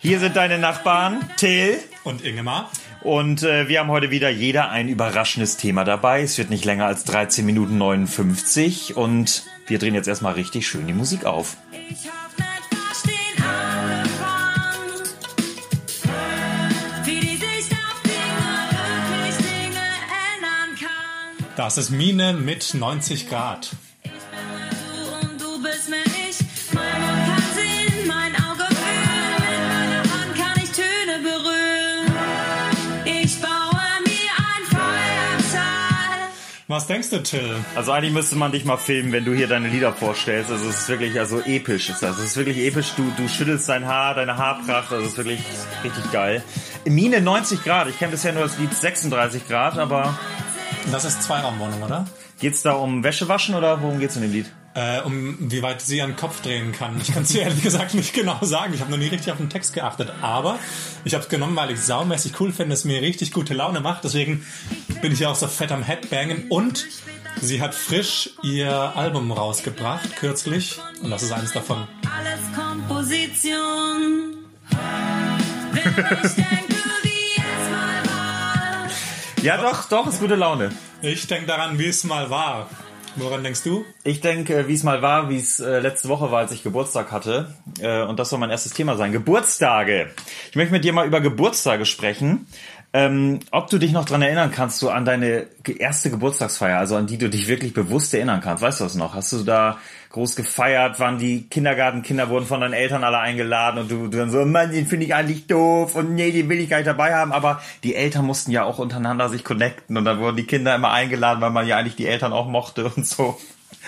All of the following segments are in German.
Hier sind deine Nachbarn, Till. Und Ingemar. Und äh, wir haben heute wieder jeder ein überraschendes Thema dabei. Es wird nicht länger als 13 Minuten 59 und wir drehen jetzt erstmal richtig schön die Musik auf. Ich hab. Das ist Mine mit 90 Grad. Was denkst du, Till? Also eigentlich müsste man dich mal filmen, wenn du hier deine Lieder vorstellst. Also es ist wirklich, also episch ist das. Es ist wirklich episch. Du, du schüttelst dein Haar, deine Haarpracht. Also es ist wirklich richtig geil. Mine 90 Grad. Ich kenne bisher nur das Lied 36 Grad, aber Das ist Zweiraumwohnung, oder? geht's da um Wäschewaschen oder worum geht's in dem Lied? Äh, um wie weit sie ihren Kopf drehen kann. Ich kann es dir ehrlich gesagt nicht genau sagen. Ich habe noch nie richtig auf den Text geachtet. Aber ich habe es genommen, weil ich saumäßig cool finde, es mir richtig gute Laune macht. Deswegen bin ich ja auch so fett am Headbangen. Und sie hat frisch ihr Album rausgebracht, kürzlich. Und das ist eines davon. Alles Komposition. Wenn ich denke, wie es mal war. Ja, doch, doch, ist gute Laune. Ich denke daran, wie es mal war. Woran denkst du? Ich denke, wie es mal war, wie es äh, letzte Woche war, als ich Geburtstag hatte. Äh, und das soll mein erstes Thema sein. Geburtstage. Ich möchte mit dir mal über Geburtstage sprechen. Ähm, ob du dich noch dran erinnern kannst, so an deine erste Geburtstagsfeier, also an die du dich wirklich bewusst erinnern kannst. Weißt du das noch? Hast du da groß gefeiert? Waren die Kindergartenkinder wurden von deinen Eltern alle eingeladen und du, du dann so, Mann, den finde ich eigentlich doof und nee, den will ich gar nicht dabei haben. Aber die Eltern mussten ja auch untereinander sich connecten und dann wurden die Kinder immer eingeladen, weil man ja eigentlich die Eltern auch mochte und so.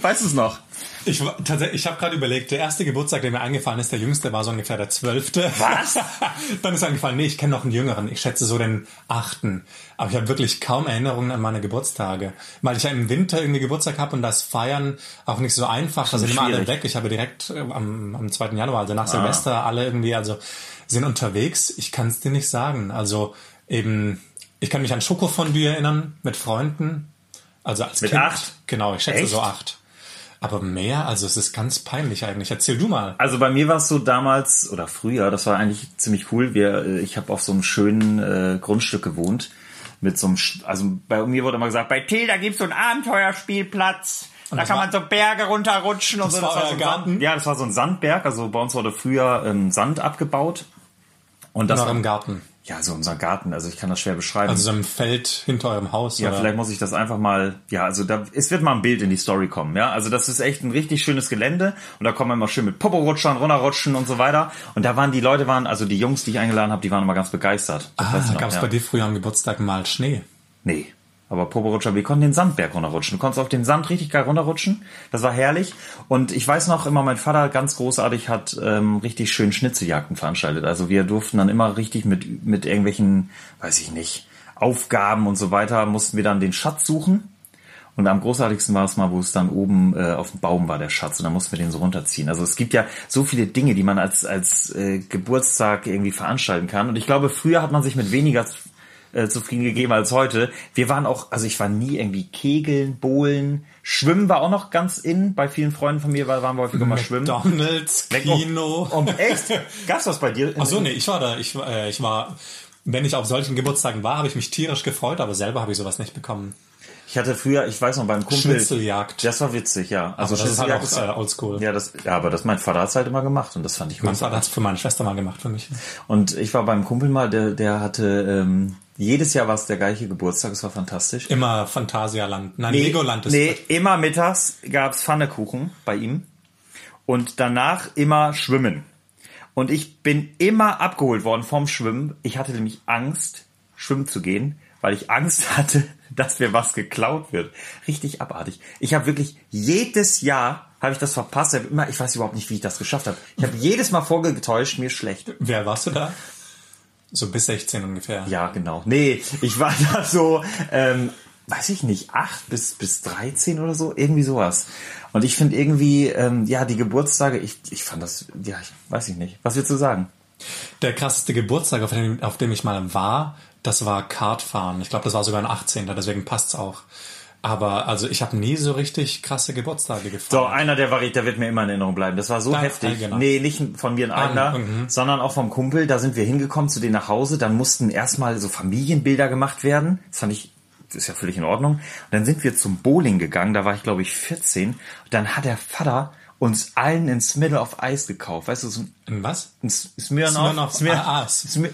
Weißt du es noch? Ich, tatsächlich, ich habe gerade überlegt, der erste Geburtstag, der mir eingefallen ist, der jüngste war so ungefähr der zwölfte. Was? Dann ist eingefallen, nee, ich kenne noch einen jüngeren. Ich schätze so den achten. Aber ich habe wirklich kaum Erinnerungen an meine Geburtstage. Weil ich ja im Winter irgendwie Geburtstag habe und das Feiern auch nicht so einfach. Da sind immer alle weg. Ich habe direkt äh, am, am 2. Januar, also nach Silvester, alle irgendwie, also sind unterwegs. Ich kann es dir nicht sagen. Also eben, ich kann mich an Schokofondue erinnern mit Freunden. Also als Mit Kind. acht? Genau, ich schätze Echt? so acht. Aber mehr, also es ist ganz peinlich eigentlich. Erzähl du mal. Also bei mir war es so damals oder früher, das war eigentlich ziemlich cool. Wir, äh, ich habe auf so einem schönen äh, Grundstück gewohnt mit so einem, also bei mir wurde immer gesagt, bei Till da gibt's so einen Abenteuerspielplatz. Da das kann war- man so Berge runterrutschen und Das so. war euer so ein Garten? Sand, ja, das war so ein Sandberg. Also bei uns wurde früher ähm, Sand abgebaut. Und das In war, eurem Garten. Ja, so unser Garten. Also ich kann das schwer beschreiben. Also so im Feld hinter eurem Haus. Ja, oder? vielleicht muss ich das einfach mal, ja, also da, es wird mal ein Bild in die Story kommen, ja. Also das ist echt ein richtig schönes Gelände und da kommen wir immer schön mit Popo-Rutschern, runterrutschen und so weiter. Und da waren die Leute waren, also die Jungs, die ich eingeladen habe, die waren immer ganz begeistert. Das Ah, gab es ja. bei dir früher am Geburtstag mal Schnee? Nee. Aber Popo-Rutscher, wir konnten den Sandberg runterrutschen. Du konntest auf den Sand richtig geil runterrutschen. Das war herrlich. Und ich weiß noch immer, mein Vater ganz großartig hat ähm, richtig schön Schnitzeljagden veranstaltet. Also wir durften dann immer richtig mit, mit irgendwelchen, weiß ich nicht, Aufgaben und so weiter, mussten wir dann den Schatz suchen. Und am großartigsten war es mal, wo es dann oben äh, auf dem Baum war, der Schatz. Und dann mussten wir den so runterziehen. Also es gibt ja so viele Dinge, die man als, als äh, Geburtstag irgendwie veranstalten kann. Und ich glaube, früher hat man sich mit weniger äh, zufrieden gegeben als heute. Wir waren auch, also ich war nie irgendwie Kegeln, Bowlen, Schwimmen war auch noch ganz in. Bei vielen Freunden von mir war- waren wir häufiger mal schwimmen. McDonalds, Kino. Oh, echt? Gab's das bei dir? Ach so, nee, ich war da. Ich, war- äh, ich war, wenn ich auf solchen Geburtstagen war, habe ich mich tierisch gefreut, aber selber habe ich sowas nicht bekommen. Ich hatte früher, ich weiß noch, beim Kumpel. Schnitzeljagd. Das war witzig, ja. Also Aber das ist halt auch äh, oldschool. ja, das, ja, aber das mein Vater hat's halt immer gemacht und das fand ich Mein gut. Vater hat es für meine Schwester mal gemacht, für mich. Und ich war beim Kumpel mal, der, der hatte, ähm, jedes Jahr war es der gleiche Geburtstag, es war fantastisch. Immer Phantasialand. Nein, Legoland ist nee, immer mittags gab's Pfannekuchen bei ihm und danach immer Schwimmen. Und ich bin immer abgeholt worden vom Schwimmen. Ich hatte nämlich Angst, schwimmen zu gehen, weil ich Angst hatte, dass mir was geklaut wird. Richtig abartig. Ich habe wirklich jedes Jahr habe ich das verpasst. Ich, immer, ich weiß überhaupt nicht, wie ich das geschafft habe. Ich habe jedes Mal vorgetäuscht, mir schlecht. Wer warst du da? So bis 16 ungefähr. Ja, genau. Nee, ich war da so, ähm, weiß ich nicht, acht bis, bis 13 oder so, irgendwie sowas. Und ich finde irgendwie, ähm, ja, die Geburtstage, ich, ich fand das, ja, ich weiß ich nicht. Was willst du sagen? Der krasseste Geburtstag, auf dem, auf dem ich mal war, das war Kartfahren. Ich glaube, das war sogar ein 18. Deswegen passt's auch. Aber also ich habe nie so richtig krasse Geburtstage gefeiert. So, einer der war, der wird mir immer in Erinnerung bleiben. Das war so Dein heftig. eigener. Nee, nicht von mir ein eigener, mhm. sondern auch vom Kumpel. Da sind wir hingekommen zu denen nach Hause. Dann mussten erstmal so Familienbilder gemacht werden. Das fand ich, das ist ja völlig in Ordnung. Und dann sind wir zum Bowling gegangen. Da war ich, glaube ich, 14. Und dann hat der Vater uns allen ein Smidle auf Eis gekauft. Weißt du, so ein In was? ein Smirnoff, Smirnoff, Smir ah, ah, Smir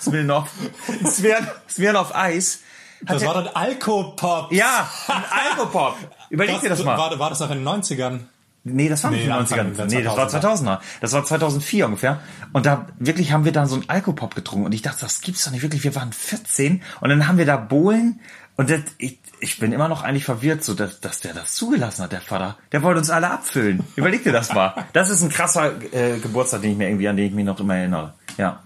Smirnoff, Smir Smirnoff Eis. Das war dann Alkopop. ja, ein Alkopop. Überleg dir das mal. War, war das noch in den 90ern? Nee, das war nicht Nee, in den Anfang 90ern. der Nee, das war 2000er. 2000er. Das war 2004 ungefähr. Und da wirklich haben wir dann so einen Alkopop getrunken. Und ich dachte, das gibt's doch nicht wirklich. Wir waren 14. Und dann haben wir da Bohlen. Und das, ich, ich bin immer noch eigentlich verwirrt, so dass, dass der das zugelassen hat, der Vater. Der wollte uns alle abfüllen. Überleg dir das mal. Das ist ein krasser äh, Geburtstag, den ich mir irgendwie, an den ich mich noch immer erinnere. Ja.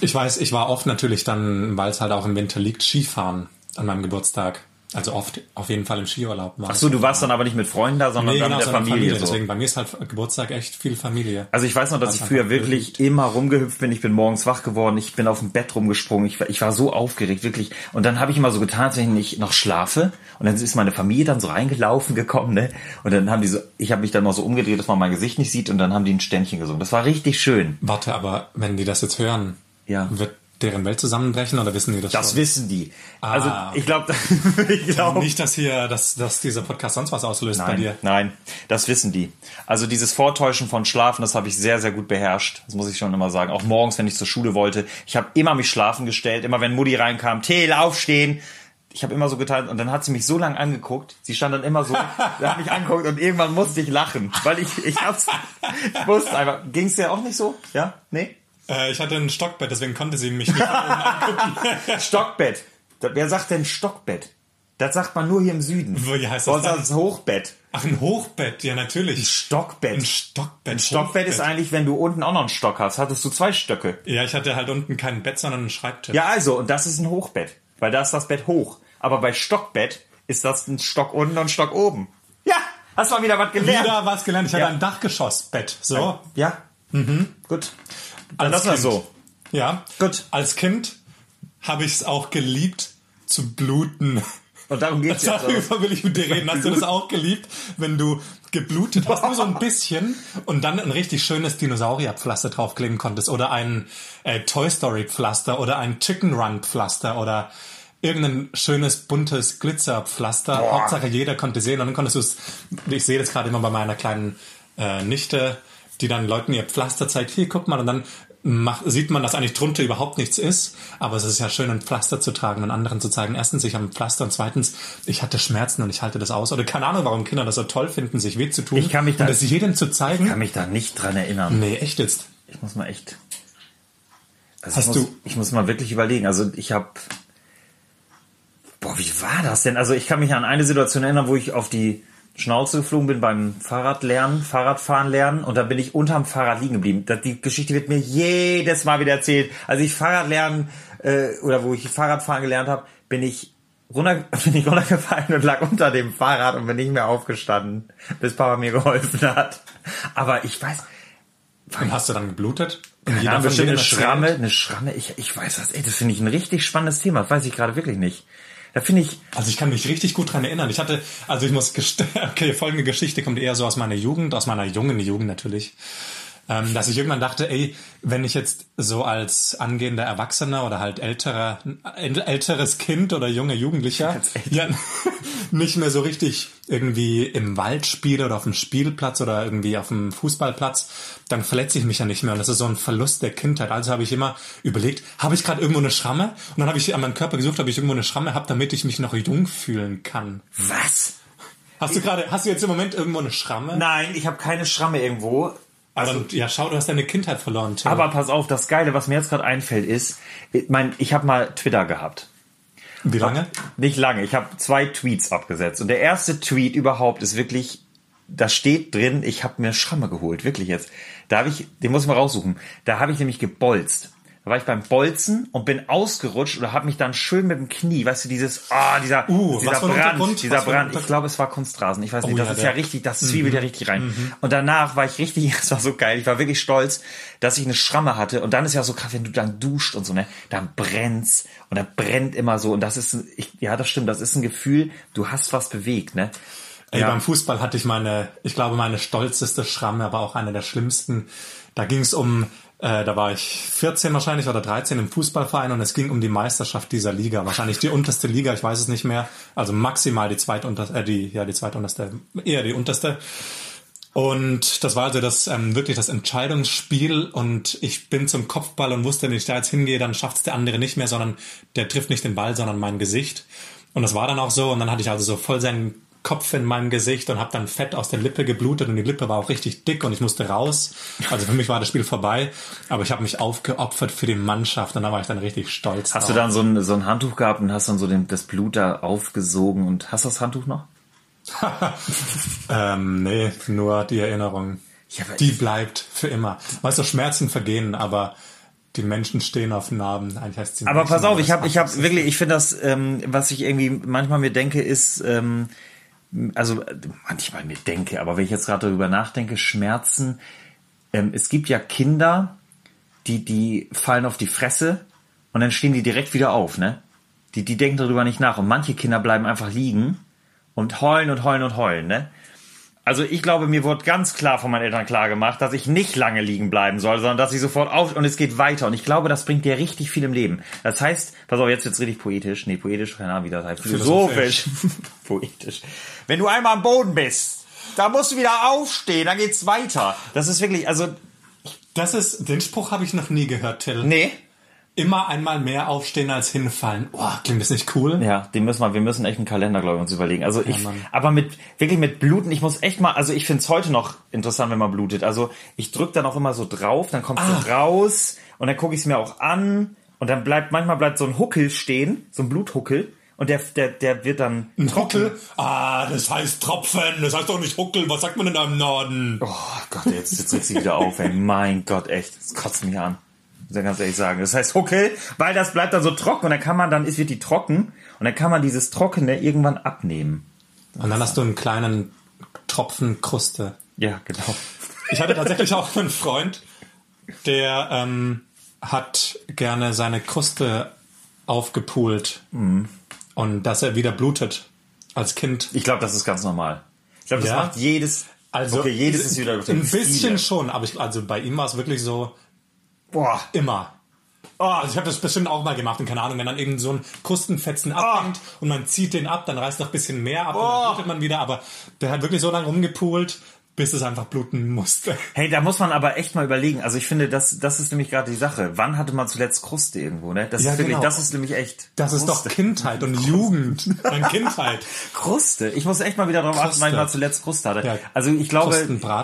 Ich weiß, ich war oft natürlich dann, weil es halt auch im Winter liegt, Skifahren an meinem Geburtstag. Also oft auf jeden Fall im Skiurlaub. War Ach so, du warst dann aber nicht mit Freunden da, sondern nee, dann genau, mit der Familie. Familie. so. Deswegen bei mir ist halt Geburtstag echt viel Familie. Also ich weiß noch, dass Das ich früher wirklich immer rumgehüpft bin. Ich bin morgens wach geworden. Ich bin auf dem Bett rumgesprungen. Ich war, ich war so aufgeregt, wirklich. Und dann habe ich immer so getan, als wenn ich noch schlafe. Und dann ist meine Familie dann so reingelaufen gekommen, ne? Und dann haben die so, ich habe mich dann noch so umgedreht, dass man mein Gesicht nicht sieht. Und dann haben die ein Ständchen gesungen. Das war richtig schön. Warte, aber wenn die das jetzt hören, Ja. wird deren Welt zusammenbrechen oder wissen die das, Das schon? wissen die. Also Ah. ich glaube, ich glaube Nicht, dass hier, dass, dass dieser Podcast sonst was auslöst bei Nein, dir. nein, das wissen die. Also dieses Vortäuschen von Schlafen, das habe ich sehr, sehr gut beherrscht. Das muss ich schon immer sagen. Auch morgens, wenn ich zur Schule wollte. Ich habe immer mich schlafen gestellt. Immer wenn Mutti reinkam, Teel, aufstehen. Ich habe immer so getan und dann hat sie mich so lange angeguckt. Sie stand dann immer so, sie hat mich angeguckt und irgendwann musste ich lachen, weil ich ich hab's ich wusste einfach. Ging's dir auch nicht so? Ja? Nee? Äh, ich hatte ein Stockbett, deswegen konnte sie mich nicht von oben angucken. Stockbett. Das- Wer sagt denn Stockbett? Das sagt man nur hier im Süden. Wie heißt das heißt es Hochbett. Ach, ein Hochbett, ja natürlich. Stockbett. Ein Stockbett. Ein Stockbett ist eigentlich, wenn du unten auch noch einen Stock hast, hattest du zwei Stöcke. Ja, ich hatte halt unten kein Bett, sondern einen Schreibtisch. Ja, also, und das ist ein Hochbett, weil da ist das Bett hoch. Aber bei Stockbett ist das ein Stock unten und ein Stock oben. Ja, hast mal wieder was gelernt. Wieder was gelernt. Ich hatte Ja. ein Dachgeschossbett. So. Ja, mhm. gut. Dann Als wir Kind. so. Ja. Gut. Als Kind habe ich es auch geliebt zu bluten. Und darum geht's jetzt. Darüber will ich mit dir reden. Hast du das auch geliebt, wenn du geblutet hast, nur so ein bisschen und dann ein richtig schönes Dinosaurierpflaster draufkleben konntest oder ein äh, Toy Story Pflaster oder ein Chicken Run Pflaster oder irgendein schönes buntes Glitzerpflaster. Hauptsache jeder konnte sehen und dann konntest du es. Ich sehe das gerade immer bei meiner kleinen äh, Nichte, die dann Leuten ihr Pflaster zeigt. Hier, guck mal und dann macht, sieht man, dass eigentlich drunter überhaupt nichts ist, aber es ist ja schön, ein Pflaster zu tragen und anderen zu zeigen. Erstens, ich habe ein Pflaster und zweitens, ich hatte Schmerzen und ich halte das aus. Oder keine Ahnung, warum Kinder das so toll finden, sich weh zu tun. Ich kann mich da- und das jedem zu zeigen. Ich kann mich da nicht dran erinnern. nee, echt jetzt. Ich muss mal echt. Also Hast ich muss, du- Ich muss mal wirklich überlegen. Also ich habe. Boah, wie war das denn? Also ich kann mich an eine Situation erinnern, wo ich auf die Schnauze geflogen bin beim Fahrradlernen, Fahrradfahren lernen und da bin ich unterm Fahrrad liegen geblieben. Das, die Geschichte wird mir jedes Mal wieder erzählt. Als ich Fahrradlernen äh, oder wo ich Fahrradfahren gelernt habe, bin ich runter, bin ich runtergefallen und lag unter dem Fahrrad und bin nicht mehr aufgestanden, bis Papa mir geholfen hat. Aber ich weiß, Und hast du dann geblutet? In jeder denen eine? Schramme, eine Schramme, ich, ich weiß was, ey, das finde ich ein richtig spannendes Thema, das weiß ich gerade wirklich nicht. Da finde ich, Also ich kann mich richtig gut dran erinnern. Ich hatte, also ich muss, gest- okay, folgende Geschichte kommt eher so aus meiner Jugend, aus meiner jungen Jugend natürlich. Ähm, dass ich irgendwann dachte, ey, wenn ich jetzt so als angehender Erwachsener oder halt älterer, äl- älteres Kind oder junger Jugendlicher ja, nicht mehr so richtig irgendwie im Wald spiele oder auf dem Spielplatz oder irgendwie auf dem Fußballplatz, dann verletze ich mich ja nicht mehr. Und das ist so ein Verlust der Kindheit. Also habe ich immer überlegt, habe ich gerade irgendwo eine Schramme? Und dann habe ich an meinem Körper gesucht, ob ich irgendwo eine Schramme habe, damit ich mich noch jung fühlen kann. was? Hast du gerade, hast du jetzt im Moment irgendwo eine Schramme? Nein, ich habe keine Schramme irgendwo. Also, ja, schau, du hast deine Kindheit verloren, Tim. aber pass auf, das Geile, was mir jetzt gerade einfällt, ist, ich mein, ich habe mal Twitter gehabt. Wie lange? Nicht lange, ich habe zwei Tweets abgesetzt. Und der erste Tweet überhaupt ist wirklich, da steht drin, ich habe mir Schramme geholt, wirklich jetzt. Da habe ich, den muss ich mal raussuchen. Da habe ich nämlich gebolzt. Da war ich beim Bolzen und bin ausgerutscht oder habe mich dann schön mit dem Knie, weißt du, dieses, ah, dieser, Uh, dieser Brand, dieser Was Brand. Ich glaube, es war Kunstrasen. Ich weiß nicht, Oh das ja, ist ja richtig, das zwiebelt ja richtig rein. Und danach war ich richtig, es war so geil. Ich war wirklich stolz, dass ich eine Schramme hatte. Und dann ist ja so krass, wenn du dann duscht und so, ne, dann brennt's und dann brennt immer so. Und das ist, ich, ja, das stimmt, das ist ein Gefühl, du hast was bewegt, ne? Ey, Ja. beim Fußball hatte ich meine, ich glaube, meine stolzeste Schramme, aber auch eine der schlimmsten. Da ging es um, äh, da war ich 14 wahrscheinlich oder 13 im Fußballverein und es ging um die Meisterschaft dieser Liga. Wahrscheinlich die unterste Liga, ich weiß es nicht mehr. Also maximal die zweitunterste, äh, die, ja, die zweitunterste, eher die unterste. Und das war also das ähm, wirklich das Entscheidungsspiel und ich bin zum Kopfball und wusste, wenn ich da jetzt hingehe, dann schafft's der andere nicht mehr, sondern der trifft nicht den Ball, sondern mein Gesicht. Und das war dann auch so und dann hatte ich also so voll seinen Kopf in meinem Gesicht und habe dann Fett aus der Lippe geblutet und die Lippe war auch richtig dick und ich musste raus. Also für mich war das Spiel vorbei, aber ich habe mich aufgeopfert für die Mannschaft und da war ich dann richtig stolz. Hast du drauf. dann so ein, so ein Handtuch gehabt und hast dann so den, das Blut da aufgesogen und hast du das Handtuch noch? Ähm, nee, nur die Erinnerung. Ja, die bleibt für immer. Weißt du, Schmerzen vergehen, aber die Menschen stehen auf Narben. Eigentlich heißt sie Aber nicht, pass auf, ich habe, ich habe wirklich, ich finde das, ähm, was ich irgendwie manchmal mir denke, ist, ähm, also äh, manchmal mir denke, aber wenn ich jetzt gerade darüber nachdenke, Schmerzen. Ähm, es gibt ja Kinder, die die fallen auf die Fresse und dann stehen die direkt wieder auf, ne? Die die denken darüber nicht nach und manche Kinder bleiben einfach liegen und heulen und heulen und heulen, ne? Also ich glaube, mir wurde ganz klar von meinen Eltern klar gemacht, dass ich nicht lange liegen bleiben soll, sondern dass ich sofort auf und es geht weiter. Und ich glaube, das bringt dir richtig viel im Leben. Das heißt, pass auf, jetzt wird's richtig poetisch. Nee, poetisch, keine Ahnung, wie das heißt. Philosophisch. poetisch. Wenn du einmal am Boden bist, da musst du wieder aufstehen, dann geht's weiter. Das ist wirklich, also, Das ist, den Spruch habe ich noch nie gehört, Till. nee. Immer einmal mehr aufstehen als hinfallen. Oh, klingt das nicht cool? Ja, den müssen wir, wir müssen echt einen Kalender, glaube ich, uns überlegen. Also ich, Mann. aber mit, wirklich mit Bluten, ich muss echt mal, also ich finde es heute noch interessant, wenn man blutet. Also ich drück dann auch immer so drauf, dann kommt Ah. so raus und dann gucke ich es mir auch an und dann bleibt, manchmal bleibt so ein Huckel stehen, so ein Bluthuckel und der, der, der wird dann Ein Huckel? Ah, das heißt Tropfen, das heißt doch nicht Huckel. Was sagt man denn da im Norden? Oh Gott, jetzt, jetzt regt sie wieder auf, ey. Mein Gott, echt. Das kotzt mich an. Ich ganz ehrlich sagen. Das heißt Huckel, weil das bleibt dann so trocken und dann kann man dann, ist wird die trocken und dann kann man dieses Trockene irgendwann abnehmen. Und dann hast du einen kleinen Tropfen Kruste. Ja, genau. Ich hatte tatsächlich auch einen Freund, der ähm, hat gerne seine Kruste aufgepult und dass er wieder blutet als Kind. Ich glaube, das ist ganz normal. Ich glaube, das Ja? macht jedes. Also okay, jedes ist wieder ein bisschen schon, aber ich, also bei ihm war es wirklich so Boah. immer. Oh, also ich habe das bestimmt auch mal gemacht und keine Ahnung, wenn dann eben so ein Krustenfetzen abhängt und man zieht den ab, dann reißt noch ein bisschen mehr ab und dann blutet man wieder, aber der hat wirklich so lange rumgepult, bis es einfach bluten musste. Hey, da muss man aber echt mal überlegen. Also ich finde, das, das ist nämlich gerade die Sache. Wann hatte man zuletzt Kruste irgendwo, ne? Das Ja, ist wirklich, genau. das ist nämlich echt. Das ist doch Kruste. Kindheit und Jugend. Dann Kindheit. Kruste. Ich muss echt mal wieder drauf achten, Kruste. wann ich mal zuletzt Kruste hatte. Ja. Also ich glaube,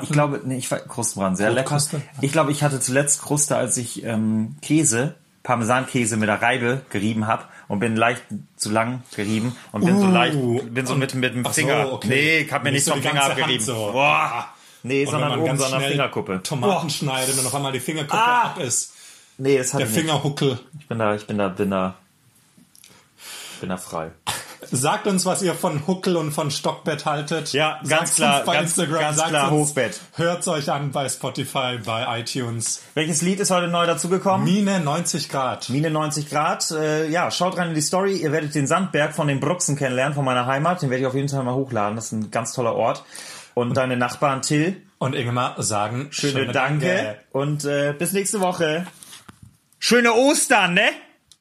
ich glaube, nee, ich war Krustenbraten, sehr lecker. Brotkruste? Ich glaube, ich hatte zuletzt Kruste, als ich ähm, Käse, Parmesankäse mit der Reibe gerieben habe und bin leicht zu lang gerieben und bin so Uh, leicht, bin so mit, mit dem Ach so, Finger. okay. Nee, ich hab mir Nicht so vom Finger abgerieben. so. Boah. Nee, Und sondern wenn oben ganz so an der schnell Fingerkuppe. Tomaten Boah. schneidet und auf einmal die Fingerkuppe Ah. ab ist. Nee, das hatte Der. Fingerhuckel. Ich bin da, ich bin da, bin da, bin da frei. Sagt uns, was ihr von Huckel und von Stockbett haltet. Ja, ganz Sagt's klar, uns bei ganz- Instagram, ganz sagt's klar uns, Hochbett. Hört's euch an bei Spotify, bei iTunes. Welches Lied ist heute neu dazugekommen? Mine 90 Grad. Mine 90 Grad. Äh, ja, schaut rein in die Story. Ihr werdet den Sandberg von den Bruxen kennenlernen, von meiner Heimat. Den werde ich auf jeden Fall mal hochladen. Das ist ein ganz toller Ort. Und deine Nachbarn Till, Und Ingemar sagen schöne, Danke. Und äh, bis nächste Woche. Schöne Ostern, ne?